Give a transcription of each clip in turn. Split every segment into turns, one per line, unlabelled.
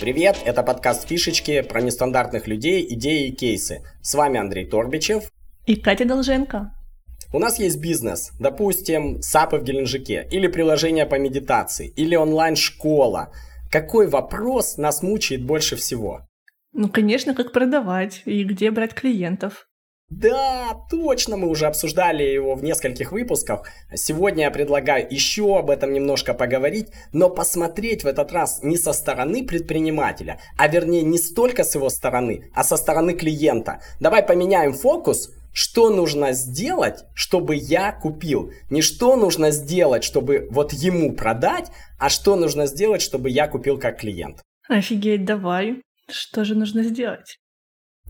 Привет, это подкаст «Фишечки» про нестандартных людей, идеи и кейсы. С вами Андрей Торбичев.
И Катя Долженко.
У нас есть бизнес, допустим, САПы в Геленджике, или приложение по медитации, или онлайн-школа. Какой вопрос нас мучает больше всего?
Ну, конечно, как продавать и где брать клиентов.
Да, точно, мы уже обсуждали его в нескольких выпусках. Сегодня я предлагаю еще об этом немножко поговорить, но посмотреть в этот раз не со стороны предпринимателя, а вернее не столько с его стороны, а со стороны клиента. Давай поменяем фокус, что нужно сделать, чтобы я купил. Не что нужно сделать, чтобы вот ему продать, а что нужно сделать, чтобы я купил как клиент.
Офигеть, давай. Что же нужно сделать?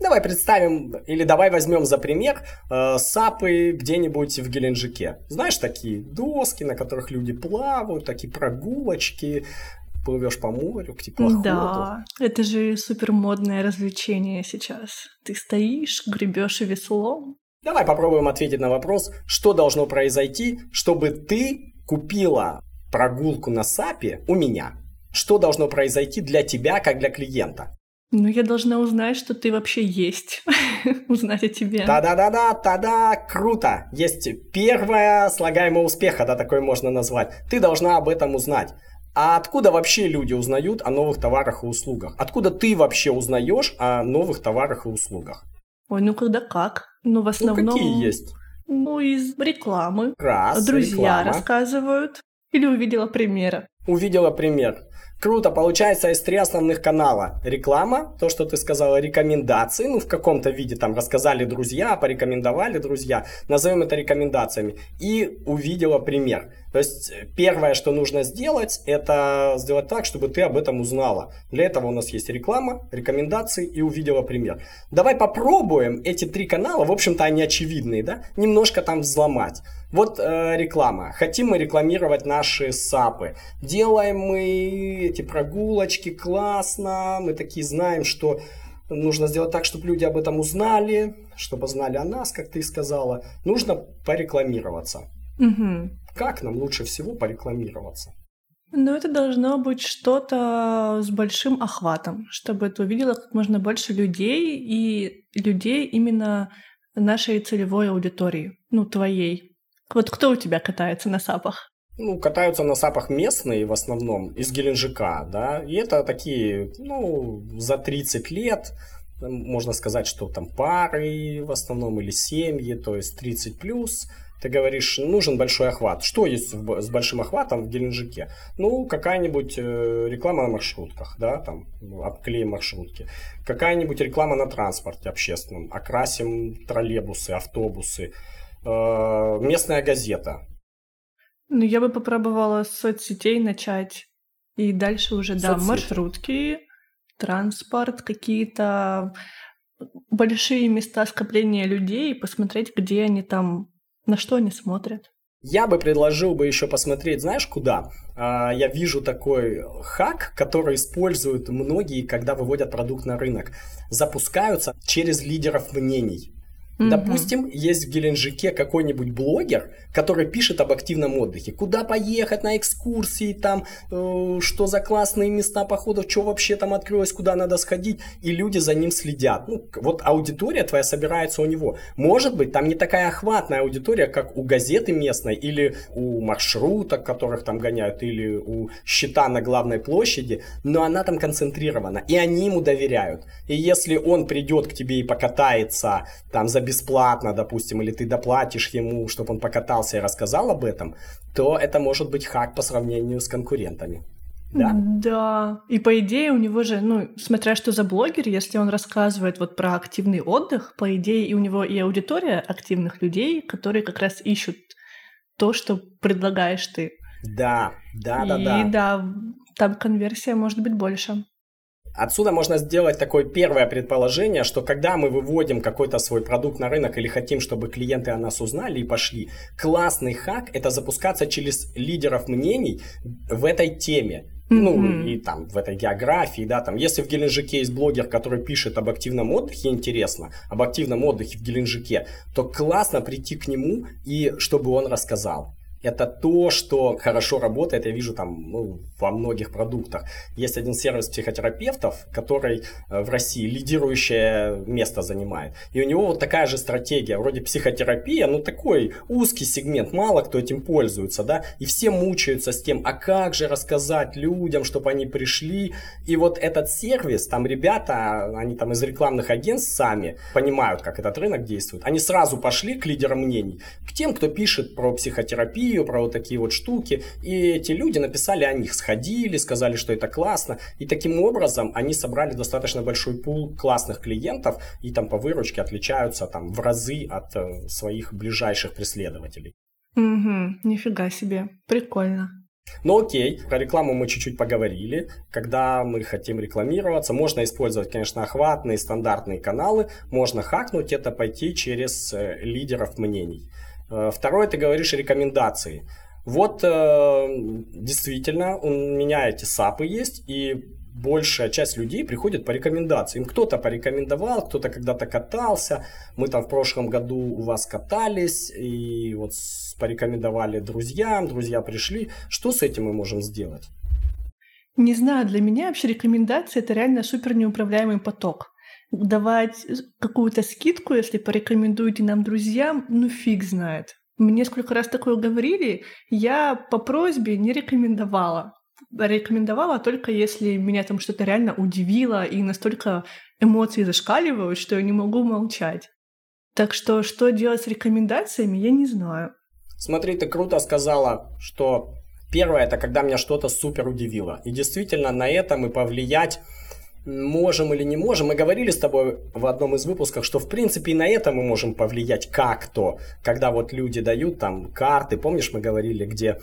Давай представим, или давай возьмем за пример э, сапы где-нибудь в Геленджике. Знаешь, такие доски, на которых люди плавают, такие прогулочки, плывешь по морю к теплоходу.
Да, это же супер модное развлечение сейчас. Ты стоишь, гребешь веслом.
Давай попробуем ответить на вопрос, что должно произойти, чтобы ты купила прогулку на САПе у меня. Что должно произойти для тебя, как для клиента?
Ну, я должна узнать, что ты вообще есть. узнать о тебе.
Да-да-да-да, да-да, круто. Есть первое слагаемое успеха, да, такое можно назвать. Ты должна об этом узнать. А откуда вообще люди узнают о новых товарах и услугах? Откуда ты вообще узнаешь о новых товарах и услугах?
Ой, ну когда как? Ну, в основном...
Ну, какие есть?
Ну, из рекламы.
Раз,
Друзья
реклама.
рассказывают. Или увидела примеры.
Увидела пример. Круто, получается из три основных канала. Реклама, то, что ты сказала, рекомендации, ну в каком-то виде там рассказали друзья, порекомендовали друзья, назовем это рекомендациями. И увидела пример. То есть первое, что нужно сделать, это сделать так, чтобы ты об этом узнала. Для этого у нас есть реклама, рекомендации и увидела пример. Давай попробуем эти три канала, в общем-то они очевидные, да, немножко там взломать. Вот э, реклама. Хотим мы рекламировать наши САПы. Делаем мы эти прогулочки классно. Мы такие знаем, что нужно сделать так, чтобы люди об этом узнали, чтобы знали о нас, как ты сказала. Нужно порекламироваться.
Угу.
Как нам лучше всего порекламироваться?
Ну, это должно быть что-то с большим охватом, чтобы это увидело как можно больше людей и людей именно нашей целевой аудитории, ну, твоей. Вот кто у тебя катается на сапах?
Ну, катаются на сапах местные в основном, из Геленджика, да, и это такие, ну, за 30 лет, можно сказать, что там пары в основном или семьи, то есть 30 плюс, ты говоришь, нужен большой охват. Что есть с большим охватом в Геленджике? Ну, какая-нибудь э, реклама на маршрутках, да, там, обклеим маршрутки. Какая-нибудь реклама на транспорте общественном. Окрасим троллейбусы, автобусы. Э, местная газета.
Ну, я бы попробовала с соцсетей начать. И дальше уже, да,
Соцсети.
маршрутки, транспорт, какие-то большие места скопления людей, посмотреть, где они там на что они смотрят?
Я бы предложил бы еще посмотреть, знаешь, куда? А, я вижу такой хак, который используют многие, когда выводят продукт на рынок. Запускаются через лидеров мнений. Mm-hmm. Допустим, есть в Геленджике какой-нибудь блогер, который пишет об активном отдыхе. Куда поехать на экскурсии, там, э, что за классные места походов, что вообще там открылось, куда надо сходить. И люди за ним следят. Ну, вот аудитория твоя собирается у него. Может быть, там не такая охватная аудитория, как у газеты местной, или у маршруток, которых там гоняют, или у счета на главной площади, но она там концентрирована. И они ему доверяют. И если он придет к тебе и покатается там за бесплатно, допустим, или ты доплатишь ему, чтобы он покатался и рассказал об этом, то это может быть хак по сравнению с конкурентами. Да?
Да. И по идее у него же, ну, смотря что за блогер, если он рассказывает вот про активный отдых, по идее и у него и аудитория активных людей, которые как раз ищут то, что предлагаешь ты.
Да, да, да,
и,
да.
И да, там конверсия может быть больше.
Отсюда можно сделать такое первое предположение, что когда мы выводим какой-то свой продукт на рынок или хотим, чтобы клиенты о нас узнали и пошли, классный хак – это запускаться через лидеров мнений в этой теме. Ну, и там в этой географии, да, там, если в Геленджике есть блогер, который пишет об активном отдыхе, интересно, об активном отдыхе в Геленджике, то классно прийти к нему и чтобы он рассказал. Это то, что хорошо работает, я вижу там ну, во многих продуктах. Есть один сервис психотерапевтов, который э, в России лидирующее место занимает. И у него вот такая же стратегия, вроде психотерапия, ну такой узкий сегмент, мало кто этим пользуется, да, и все мучаются с тем, а как же рассказать людям, чтобы они пришли. И вот этот сервис, там ребята, они там из рекламных агентств сами понимают, как этот рынок действует. Они сразу пошли к лидерам мнений, к тем, кто пишет про психотерапию, терапию, про вот такие вот штуки. И эти люди написали о них, сходили, сказали, что это классно. И таким образом они собрали достаточно большой пул классных клиентов и там по выручке отличаются там в разы от э, своих ближайших преследователей.
Угу, нифига себе, прикольно.
Ну окей, про рекламу мы чуть-чуть поговорили. Когда мы хотим рекламироваться, можно использовать, конечно, охватные стандартные каналы, можно хакнуть это, пойти через э, лидеров мнений. Э, второе, ты говоришь рекомендации. Вот э, действительно, у меня эти САПы есть, и большая часть людей приходит по рекомендациям. Кто-то порекомендовал, кто-то когда-то катался. Мы там в прошлом году у вас катались, и вот порекомендовали друзьям, друзья пришли. Что с этим мы можем сделать?
Не знаю, для меня вообще рекомендации это реально супер неуправляемый поток давать какую-то скидку, если порекомендуете нам друзьям, ну фиг знает. Мне сколько раз такое говорили, я по просьбе не рекомендовала. Рекомендовала только если меня там что-то реально удивило и настолько эмоции зашкаливают, что я не могу молчать. Так что что делать с рекомендациями, я не знаю.
Смотри, ты круто сказала, что первое это когда меня что-то супер удивило. И действительно на это мы повлиять можем или не можем. Мы говорили с тобой в одном из выпусков, что в принципе и на это мы можем повлиять как-то, когда вот люди дают там карты, помнишь, мы говорили, где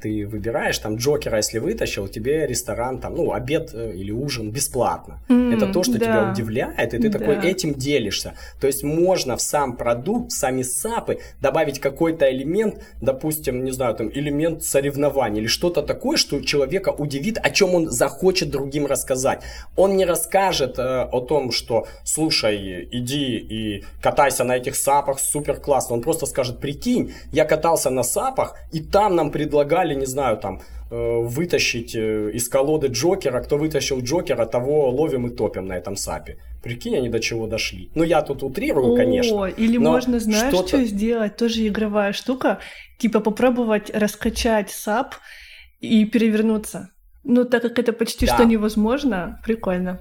ты выбираешь, там, Джокера, если вытащил, тебе ресторан, там, ну, обед э, или ужин бесплатно. Mm, это то, что да. тебя удивляет, и ты да. такой этим делишься. То есть можно в сам продукт, в сами САПы добавить какой-то элемент, допустим, не знаю, там, элемент соревнований или что-то такое, что человека удивит, о чем он захочет другим рассказать. Он не расскажет э, о том, что, слушай, иди и катайся на этих САПах, супер классно. Он просто скажет, прикинь, я катался на САПах, и там нам пред предлагали, не знаю, там, э, вытащить э, из колоды Джокера. Кто вытащил Джокера, того ловим и топим на этом сапе. Прикинь, они до чего дошли. Ну, я тут утрирую,
О,
конечно.
Или можно, знаешь, что сделать? Тоже игровая штука. Типа попробовать раскачать сап и перевернуться. Ну, так как это почти да. что невозможно, прикольно.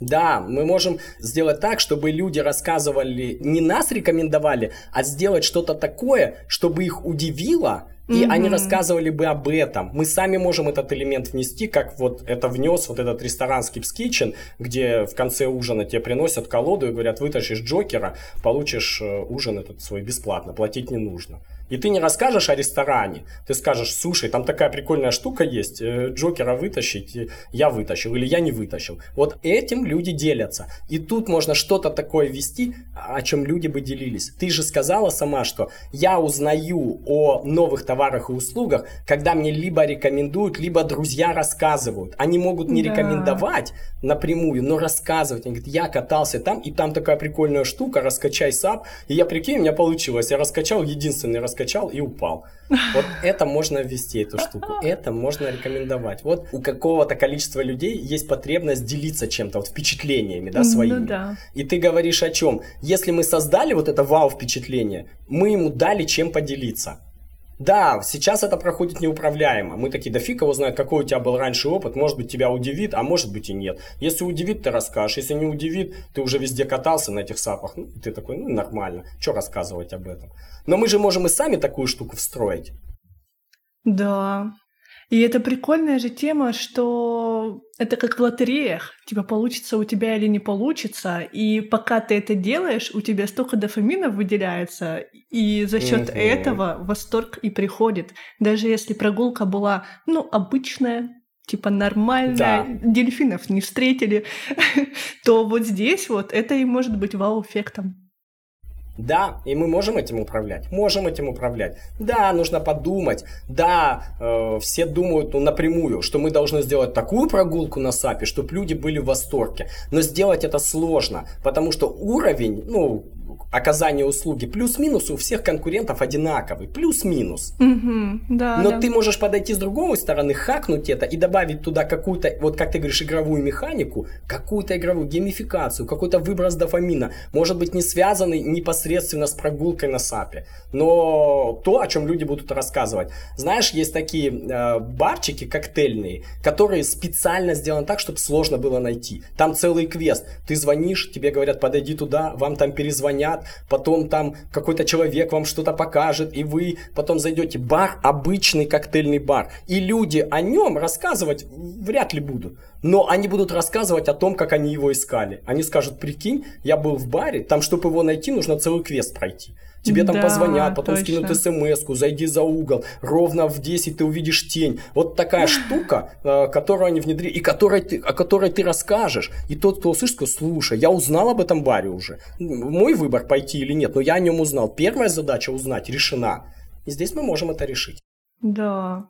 Да, мы можем сделать так, чтобы люди рассказывали, не нас рекомендовали, а сделать что-то такое, чтобы их удивило, и mm-hmm. они рассказывали бы об этом. Мы сами можем этот элемент внести, как вот это внес вот этот ресторан Skip's Kitchen, где в конце ужина тебе приносят колоду и говорят, вытащишь Джокера, получишь э, ужин этот свой бесплатно, платить не нужно. И ты не расскажешь о ресторане, ты скажешь, слушай, там такая прикольная штука есть, э, Джокера вытащить, я вытащил или я не вытащил. Вот этим люди делятся. И тут можно что-то такое ввести, о чем люди бы делились. Ты же сказала сама, что я узнаю о новых товарах и услугах, когда мне либо рекомендуют, либо друзья рассказывают. Они могут не да. рекомендовать напрямую, но рассказывать. Они говорят, я катался там, и там такая прикольная штука, раскачай сап. И я, прикинь, у меня получилось. Я раскачал единственный раскачал скачал и упал. Вот это можно ввести, эту штуку. Это можно рекомендовать. Вот у какого-то количества людей есть потребность делиться чем-то, вот впечатлениями, да, своими. Ну, да. И ты говоришь о чем? Если мы создали вот это вау-впечатление, мы ему дали чем поделиться. Да, сейчас это проходит неуправляемо. Мы такие, да фиг его знает, какой у тебя был раньше опыт. Может быть, тебя удивит, а может быть и нет. Если удивит, ты расскажешь. Если не удивит, ты уже везде катался на этих сапах. Ну, ты такой, ну, нормально. Что рассказывать об этом? Но мы же можем и сами такую штуку встроить.
Да, и это прикольная же тема, что это как в лотереях. Типа получится у тебя или не получится. И пока ты это делаешь, у тебя столько дофамина выделяется. И за счет mm-hmm. этого восторг и приходит. Даже если прогулка была, ну, обычная, типа нормальная, да. дельфинов не встретили, то вот здесь вот это и может быть вау-эффектом.
Да, и мы можем этим управлять. Можем этим управлять. Да, нужно подумать. Да, э, все думают ну, напрямую, что мы должны сделать такую прогулку на САПе, чтобы люди были в восторге. Но сделать это сложно, потому что уровень, ну, оказания услуги плюс-минус у всех конкурентов одинаковый, плюс-минус.
Угу, да,
Но
да.
ты можешь подойти с другой стороны, хакнуть это и добавить туда какую-то, вот как ты говоришь, игровую механику, какую-то игровую геймификацию, какой-то выброс дофамина, может быть не связанный непосредственно с прогулкой на САПе, но то, о чем люди будут рассказывать. Знаешь, есть такие э, барчики коктейльные, которые специально сделаны так, чтобы сложно было найти. Там целый квест. Ты звонишь, тебе говорят, подойди туда, вам там перезвонят, потом там какой-то человек вам что-то покажет, и вы потом зайдете. Бар обычный коктейльный бар. И люди о нем рассказывать вряд ли будут. Но они будут рассказывать о том, как они его искали. Они скажут, прикинь, я был в баре, там, чтобы его найти, нужно целый квест пройти. Тебе там
Да,
позвонят, потом
точно.
скинут смс-ку, зайди за угол, ровно в 10 ты увидишь тень. Вот такая штука, э, которую они внедрили, и которой ты, о которой ты расскажешь. И тот, кто услышит, скажет, слушай, я узнал об этом баре уже. Мой выбор пойти или нет, но я о нем узнал. Первая задача узнать решена. И здесь мы можем это решить.
Да,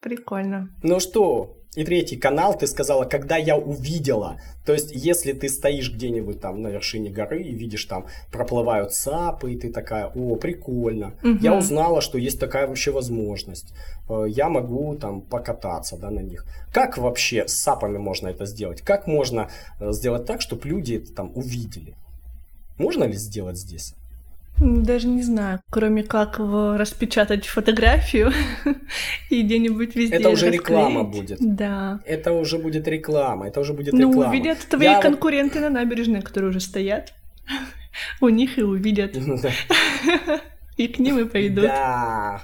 прикольно.
Ну что, и третий канал, ты сказала, когда я увидела. То есть, если ты стоишь где-нибудь там на вершине горы и видишь там проплывают сапы, и ты такая, о, прикольно.
Мгм.
Я узнала, что есть такая вообще возможность. Э, Я могу там покататься да, на них. Как вообще с сапами можно это сделать? Как можно э, сделать так, чтобы люди это там увидели? Можно ли сделать здесь?
Даже не знаю, кроме как распечатать фотографию и где-нибудь везде
Это уже реклама
расклеить.
будет.
Да.
Это уже будет реклама, это уже будет
Ну,
реклама.
увидят твои
Я
конкуренты на набережной, которые уже стоят. У них и увидят.
Да.
И к ним и пойдут.
Да,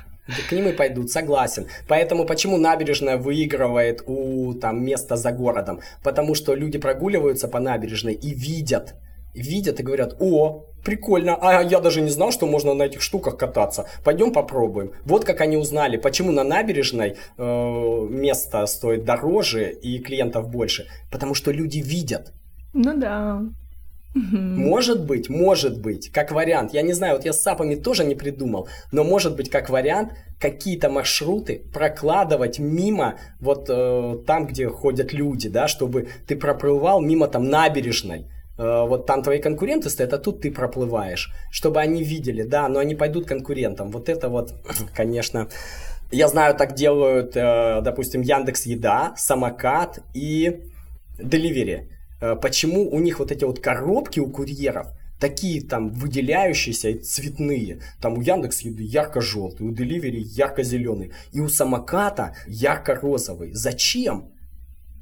к ним и пойдут, согласен. Поэтому почему набережная выигрывает у там места за городом? Потому что люди прогуливаются по набережной и видят, видят и говорят, о, прикольно, а я даже не знал, что можно на этих штуках кататься. Пойдем попробуем. Вот как они узнали, почему на набережной э, место стоит дороже и клиентов больше. Потому что люди видят.
Ну да.
Может быть, может быть, как вариант. Я не знаю, вот я с сапами тоже не придумал, но может быть, как вариант, какие-то маршруты прокладывать мимо вот э, там, где ходят люди, да, чтобы ты проплывал мимо там набережной. Э, вот там твои конкуренты стоят, а тут ты проплываешь, чтобы они видели, да, но они пойдут конкурентам. Вот это вот, конечно, я знаю, так делают, э, допустим, Яндекс Еда, Самокат и Delivery. Э, Почему у них вот эти вот коробки у курьеров такие там выделяющиеся и цветные. Там у Яндекс Еды ярко-желтый, у Delivery ярко-зеленый. И у самоката ярко-розовый. Зачем?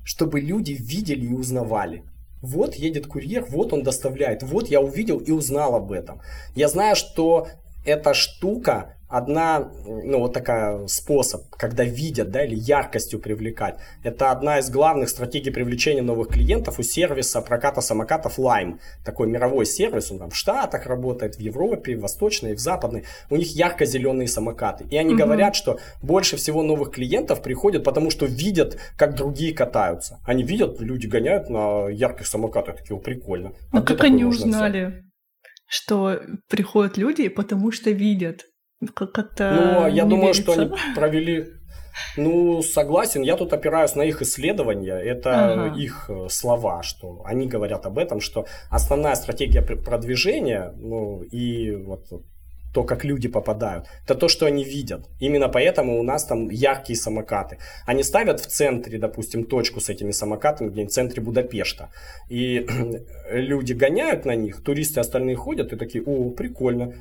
Чтобы люди видели и узнавали. Вот едет курьер, вот он доставляет, вот я увидел и узнал об этом. Я знаю, что эта штука одна, ну вот такая способ, когда видят, да, или яркостью привлекать. Это одна из главных стратегий привлечения новых клиентов у сервиса проката самокатов Lime. Такой мировой сервис, он там в Штатах работает, в Европе, в Восточной, в Западной. У них ярко-зеленые самокаты. И они
Мгм.
говорят, что больше всего новых клиентов приходят, потому что видят, как другие катаются. Они видят, люди гоняют на ярких самокатах, такие, прикольно. А где
как они
можно взять?»
Что приходят люди, потому что видят? Как- Как-то
Ну, я
не
думаю, что
верится.
они провели... Ну, согласен, я тут опираюсь на их исследования, это
Ага.
их э, слова, что они говорят об этом, что основная стратегия пр- продвижения, ну, и вот то, как люди попадают, это то, что они видят. Именно поэтому у нас там яркие самокаты. Они ставят в центре, допустим, точку с этими самокатами, где в центре Будапешта. И люди гоняют на них, туристы остальные ходят и такие, о, прикольно,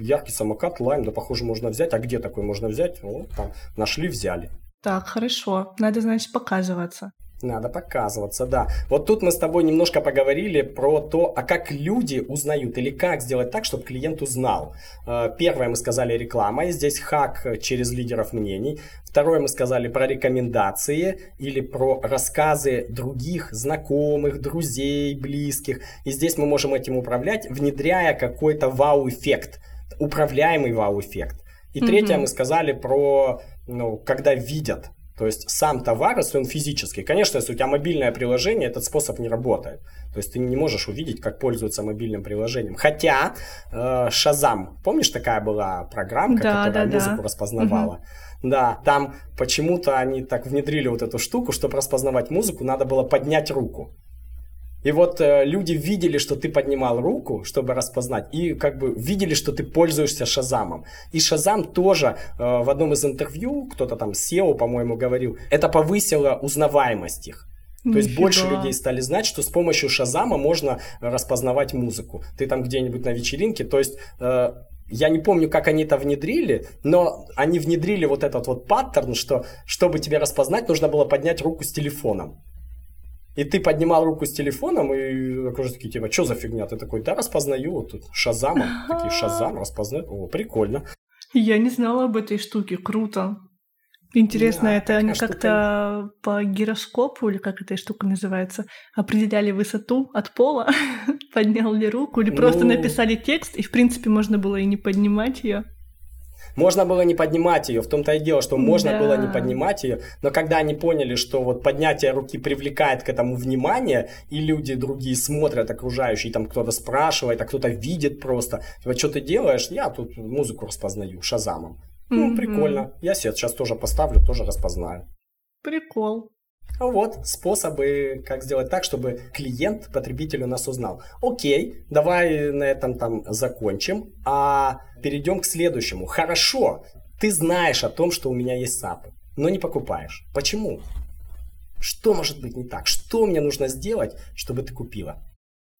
яркий самокат, лайм, да, похоже, можно взять. А где такой можно взять? О, там, нашли, взяли.
Так, хорошо. Надо, значит, показываться.
Надо показываться, да. Вот тут мы с тобой немножко поговорили про то, а как люди узнают или как сделать так, чтобы клиент узнал. Э, Первое мы сказали реклама, и здесь хак через лидеров мнений. Второе мы сказали про рекомендации или про рассказы других знакомых, друзей, близких. И здесь мы можем этим управлять, внедряя какой-то вау-эффект, управляемый вау-эффект. И третье
Мгм.
мы сказали про, ну, когда видят. То есть сам товар, если он физический. Конечно, если у тебя мобильное приложение, этот способ не работает. То есть ты не можешь увидеть, как пользуются мобильным приложением. Хотя э, Shazam, помнишь, такая была программка,
Да,
которая
да, да.
музыку распознавала? Да, там почему-то они так внедрили вот эту штуку, чтобы распознавать музыку, надо было поднять руку. И вот э, люди видели, что ты поднимал руку, чтобы распознать, и как бы видели, что ты пользуешься Шазамом. И Шазам тоже э, в одном из интервью, кто-то там SEO, по-моему, говорил, это повысило узнаваемость их. То есть больше людей стали знать, что с помощью Шазама можно распознавать музыку. Ты там где-нибудь на вечеринке, то есть э, я не помню, как они это внедрили, но они внедрили вот этот вот паттерн, что чтобы тебе распознать, нужно было поднять руку с телефоном. И ты поднимал руку с телефоном, и окружили такие, типа, что за фигня? Ты такой, да, распознаю, вот тут Шазама. Такие, Шазам, распознаю. О, прикольно.
Я не знала об этой штуке, круто. Интересно, да, это они как-то по гироскопу, или как эта штука называется, определяли высоту от пола, поднял ли руку, или просто ну... написали текст, и в принципе можно было и не поднимать ее.
Можно было не поднимать ее, в том-то и дело, что можно да. было не поднимать ее, но когда они поняли, что вот поднятие руки привлекает к этому внимание, и люди другие смотрят, окружающие, там кто-то спрашивает, а кто-то видит просто, вот что ты делаешь, я тут музыку распознаю шазамом. Ну, mm-hmm. прикольно. Я себе сейчас тоже поставлю, тоже распознаю.
Прикол.
Вот способы, как сделать так, чтобы клиент, потребитель у нас узнал. Окей, давай на этом там закончим, а перейдем к следующему. Хорошо, ты знаешь о том, что у меня есть SAP, но не покупаешь. Почему? Что может быть не так? Что мне нужно сделать, чтобы ты купила?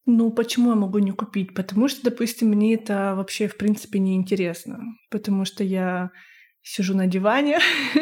Ну, почему я могу не купить? Потому что, допустим, мне это вообще, в принципе, не интересно. Потому что я сижу на диване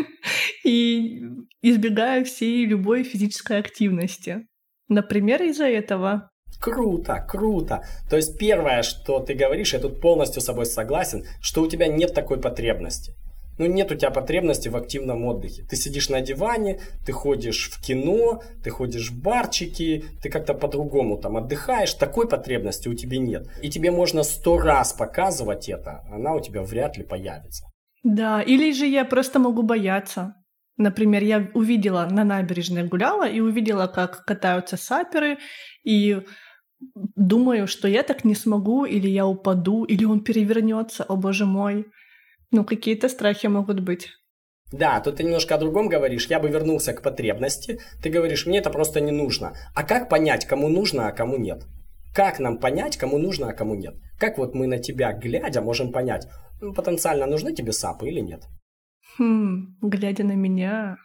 и избегаю всей любой физической активности. Например, из-за этого.
Круто, круто. То есть первое, что ты говоришь, я тут полностью с собой согласен, что у тебя нет такой потребности ну, нет у тебя потребности в активном отдыхе. Ты сидишь на диване, ты ходишь в кино, ты ходишь в барчики, ты как-то по-другому там отдыхаешь. Такой потребности у тебя нет. И тебе можно сто раз показывать это, она у тебя вряд ли появится.
Да, или же я просто могу бояться. Например, я увидела на набережной гуляла и увидела, как катаются саперы, и думаю, что я так не смогу, или я упаду, или он перевернется, о боже мой. Ну, какие-то страхи могут быть.
Да, тут ты немножко о другом говоришь. Я бы вернулся к потребности. Ты говоришь, мне это просто не нужно. А как понять, кому нужно, а кому нет? Как нам понять, кому нужно, а кому нет? Как вот мы на тебя, глядя, можем понять, потенциально нужны тебе сапы или нет?
Хм, глядя на меня,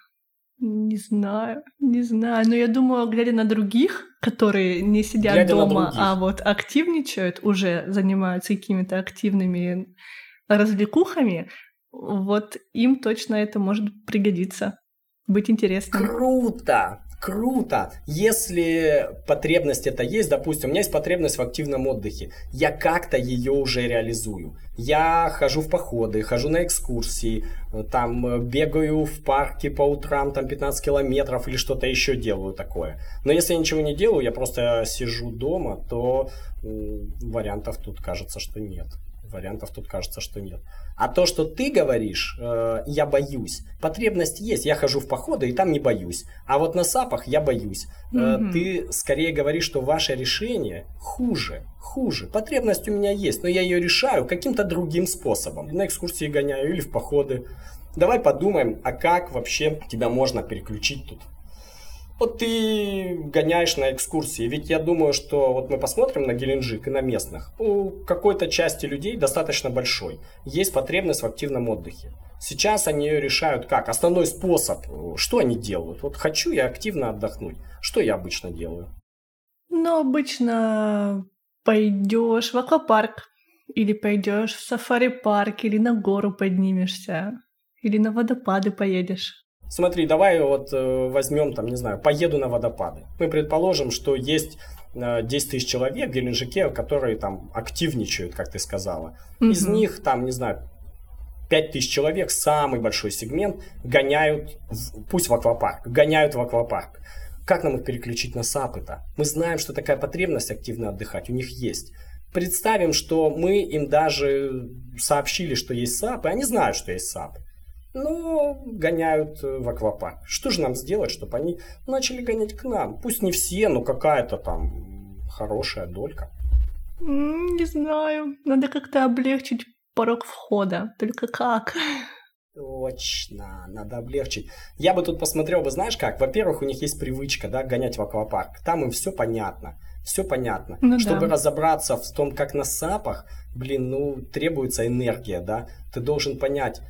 не знаю, не знаю. Но я думаю, глядя на других, которые не сидят глядя дома, а вот активничают, уже занимаются какими-то активными развлекухами, вот им точно это может пригодиться, быть интересным.
Круто! Круто! Если потребность это есть, допустим, у меня есть потребность в активном отдыхе, я как-то ее уже реализую. Я хожу в походы, хожу на экскурсии, там бегаю в парке по утрам, там 15 километров или что-то еще делаю такое. Но если я ничего не делаю, я просто сижу дома, то вариантов тут кажется, что нет вариантов тут кажется, что нет. А то, что ты говоришь, э, я боюсь. Потребность есть. Я хожу в походы и там не боюсь. А вот на сапах я боюсь. Mm-hmm. ты скорее говоришь, что ваше решение хуже. Хуже. Потребность у меня есть, но я ее решаю каким-то другим способом. На экскурсии гоняю или в походы. Давай подумаем, а как вообще тебя можно переключить тут вот ты гоняешь на экскурсии. Ведь я думаю, что вот мы посмотрим на Геленджик и на местных. У какой-то части людей достаточно большой. Есть потребность в активном отдыхе. Сейчас они ее решают как? Основной способ. Что они делают? Вот хочу я активно отдохнуть. Что я обычно делаю?
Ну, обычно пойдешь в аквапарк, или пойдешь в сафари-парк, или на гору поднимешься, или на водопады поедешь.
Смотри, давай вот э, возьмем, там, не знаю, поеду на водопады. Мы предположим, что есть 10 э, тысяч человек в Геленджике, которые там активничают, как ты сказала. Mm-hmm. Из них, там, не знаю, 5 тысяч человек, самый большой сегмент, гоняют, в, пусть в аквапарк, гоняют в аквапарк. Как нам их переключить на САПы-то? Мы знаем, что такая потребность активно отдыхать у них есть. Представим, что мы им даже сообщили, что есть САПы, они знают, что есть САПы но гоняют э, в аквапарк. Что же нам сделать, чтобы они начали гонять к нам? Пусть не все, но какая-то там хорошая долька.
Не знаю. Надо как-то облегчить порог входа. Только как?
Точно, надо облегчить. Я бы тут посмотрел бы, знаешь как? Во-первых, у них есть привычка, да, гонять в аквапарк. Там им все понятно. Все понятно. Ну, Чтобы да. разобраться в том, как на сапах, блин, ну, требуется энергия, да. Ты должен понять,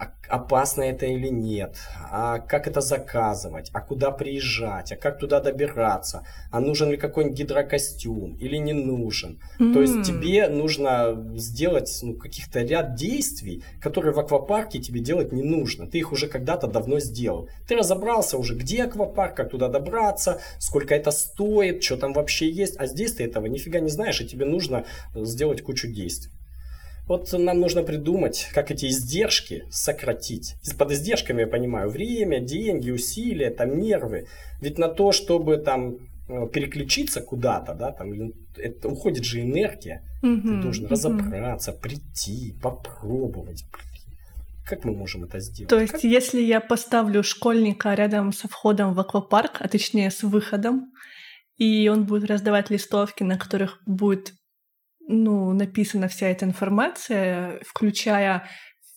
а опасно это или нет, а как это заказывать, а куда приезжать, а как туда добираться, а нужен ли какой-нибудь гидрокостюм или не нужен. Mm. То есть тебе нужно сделать ну, каких-то ряд действий, которые в аквапарке тебе делать не нужно. Ты их уже когда-то давно сделал. Ты разобрался уже, где аквапарк, как туда добраться, сколько это стоит, что там вообще есть. А здесь ты этого нифига не знаешь, и тебе нужно сделать кучу действий. Вот нам нужно придумать, как эти издержки сократить. Под издержками я понимаю время, деньги, усилия, там нервы. Ведь на то, чтобы там э, переключиться куда-то, да, там это уходит же энергия. Угу, Ты должен угу. разобраться, прийти, попробовать. Как мы можем это сделать?
То есть,
как?
если я поставлю школьника рядом со входом в аквапарк, а точнее с выходом, и он будет раздавать листовки, на которых будет ну, написана вся эта информация, включая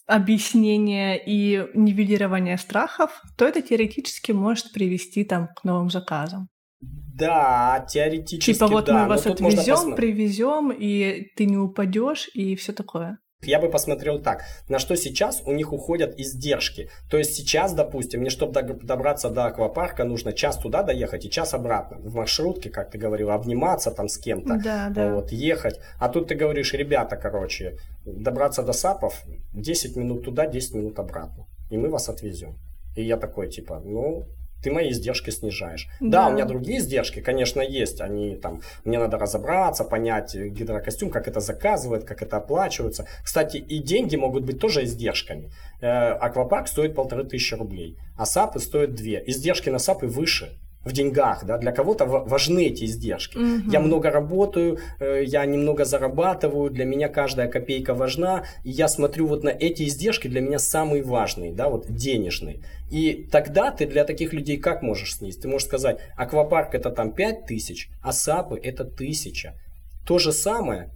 объяснение и нивелирование страхов, то это теоретически может привести там к новым заказам.
Да, теоретически.
Типа вот
да,
мы вас отвезем, привезем, и ты не упадешь, и все такое.
Я бы посмотрел так, на что сейчас у них уходят издержки. То есть сейчас, допустим, мне, чтобы добраться до аквапарка, нужно час туда доехать и час обратно. В маршрутке, как ты говорил, обниматься там с кем-то,
да, да.
вот, ехать. А тут ты говоришь, ребята, короче, добраться до САПов 10 минут туда, 10 минут обратно. И мы вас отвезем. И я такой, типа, ну, ты мои издержки снижаешь. Да. да, у меня другие издержки, конечно, есть. Они там, мне надо разобраться, понять гидрокостюм, как это заказывают, как это оплачивается. Кстати, и деньги могут быть тоже издержками. Э, аквапарк стоит полторы тысячи рублей, а САПы стоят две. Издержки на САПы выше в деньгах, да, для кого-то важны эти издержки. Угу. Я много работаю, э, я немного зарабатываю, для меня каждая копейка важна, и я смотрю вот на эти издержки, для меня самые важные, да, вот денежные. И тогда ты для таких людей как можешь снизить? Ты можешь сказать, аквапарк это там 5 тысяч, а САПы это тысяча. То же самое,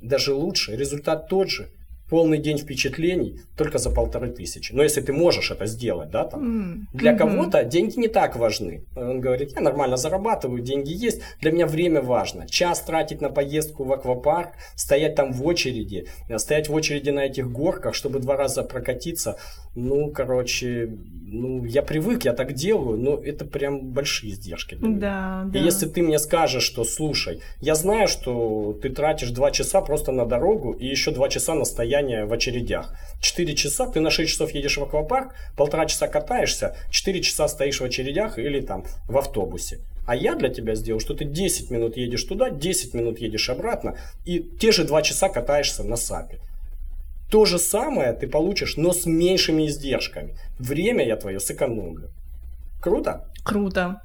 даже лучше, результат тот же – полный день впечатлений только за полторы тысячи. Но если ты можешь это сделать, да, там, mm. для mm-hmm. кого-то деньги не так важны. Он говорит, я нормально зарабатываю, деньги есть, для меня время важно. Час тратить на поездку в аквапарк, стоять там в очереди, стоять в очереди на этих горках, чтобы два раза прокатиться, ну, короче, ну, я привык, я так делаю, но это прям большие издержки для меня.
Да, да.
И если ты мне скажешь, что, слушай, я знаю, что ты тратишь два часа просто на дорогу и еще два часа на стояние в очередях. Четыре часа, ты на шесть часов едешь в аквапарк, полтора часа катаешься, четыре часа стоишь в очередях или там в автобусе. А я для тебя сделал, что ты 10 минут едешь туда, 10 минут едешь обратно, и те же два часа катаешься на САПе. То же самое ты получишь, но с меньшими издержками. Время я твое сэкономлю. Круто?
Круто.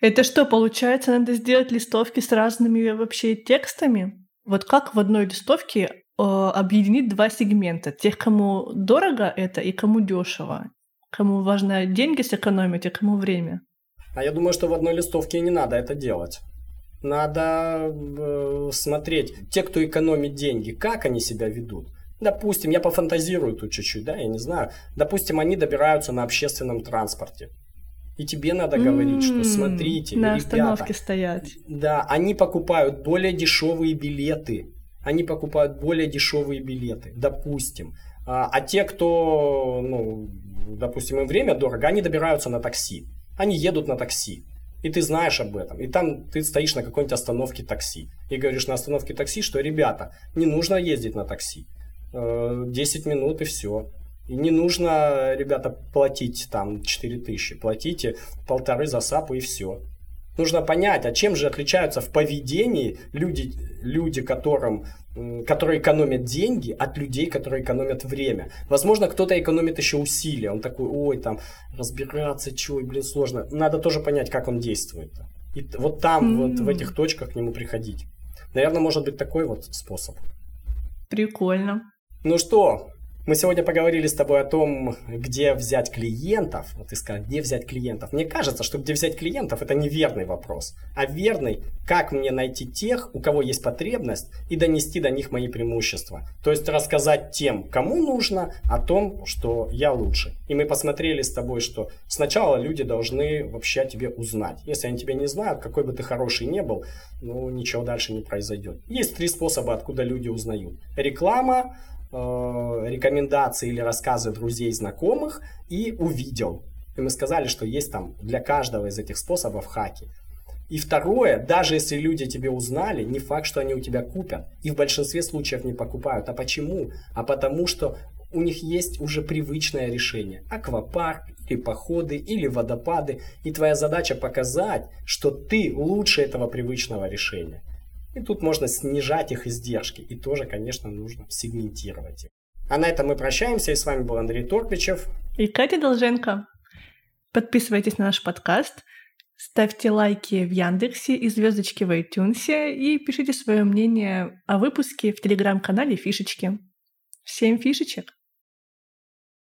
Это что, получается, надо сделать листовки с разными вообще текстами? Вот как в одной листовке объединить два сегмента? Тех, кому дорого это и кому дешево? Кому важно деньги сэкономить, а кому время?
А я думаю, что в одной листовке не надо это делать. Надо э, смотреть, те, кто экономит деньги, как они себя ведут. Допустим, я пофантазирую тут чуть-чуть, да, я не знаю. Допустим, они добираются на общественном транспорте. И тебе надо mm-hmm. говорить, что смотрите,
на ребята, остановке стоять.
Да, они покупают более дешевые билеты. Они покупают более дешевые билеты, допустим. А, а те, кто, ну, допустим, им время дорого, они добираются на такси. Они едут на такси. И ты знаешь об этом. И там ты стоишь на какой-нибудь остановке такси. И говоришь на остановке такси, что, ребята, не нужно ездить на такси. 10 э, минут и все. И не нужно, ребята, платить там 4 тысячи. Платите полторы за САПу и все. Нужно понять, а чем же отличаются в поведении люди, люди которым, которые экономят деньги, от людей, которые экономят время. Возможно, кто-то экономит еще усилия. Он такой, ой, там, разбираться, чего, блин, сложно. Надо тоже понять, как он действует. И вот там, mm-hmm. вот в этих точках к нему приходить. Наверное, может быть такой вот способ.
Прикольно.
Ну что, Мы сегодня поговорили с тобой о том, где взять клиентов. Вот ты сказал, где взять клиентов. Мне кажется, что где взять клиентов это не верный вопрос, а верный, как мне найти тех, у кого есть потребность, и донести до них мои преимущества. То есть рассказать тем, кому нужно, о том, что я лучше. И мы посмотрели с тобой, что сначала люди должны вообще о тебе узнать. Если они тебя не знают, какой бы ты хороший не был, ну ничего дальше не произойдет. Есть три способа, откуда люди узнают. Реклама, рекомендации или рассказы друзей, знакомых и увидел. И мы сказали, что есть там для каждого из этих способов хаки. И второе, даже если люди тебе узнали, не факт, что они у тебя купят. И в большинстве случаев не покупают. А почему? А потому что у них есть уже привычное решение. Аквапарк, или походы, или водопады. И твоя задача показать, что ты лучше этого привычного решения. И тут можно снижать их издержки. И тоже, конечно, нужно сегментировать их. А на этом мы прощаемся. И с вами был Андрей Торпичев.
И Катя Долженко. Подписывайтесь на наш подкаст, ставьте лайки в Яндексе и звездочки в iTunes и пишите свое мнение о выпуске в телеграм-канале Фишечки. Всем фишечек!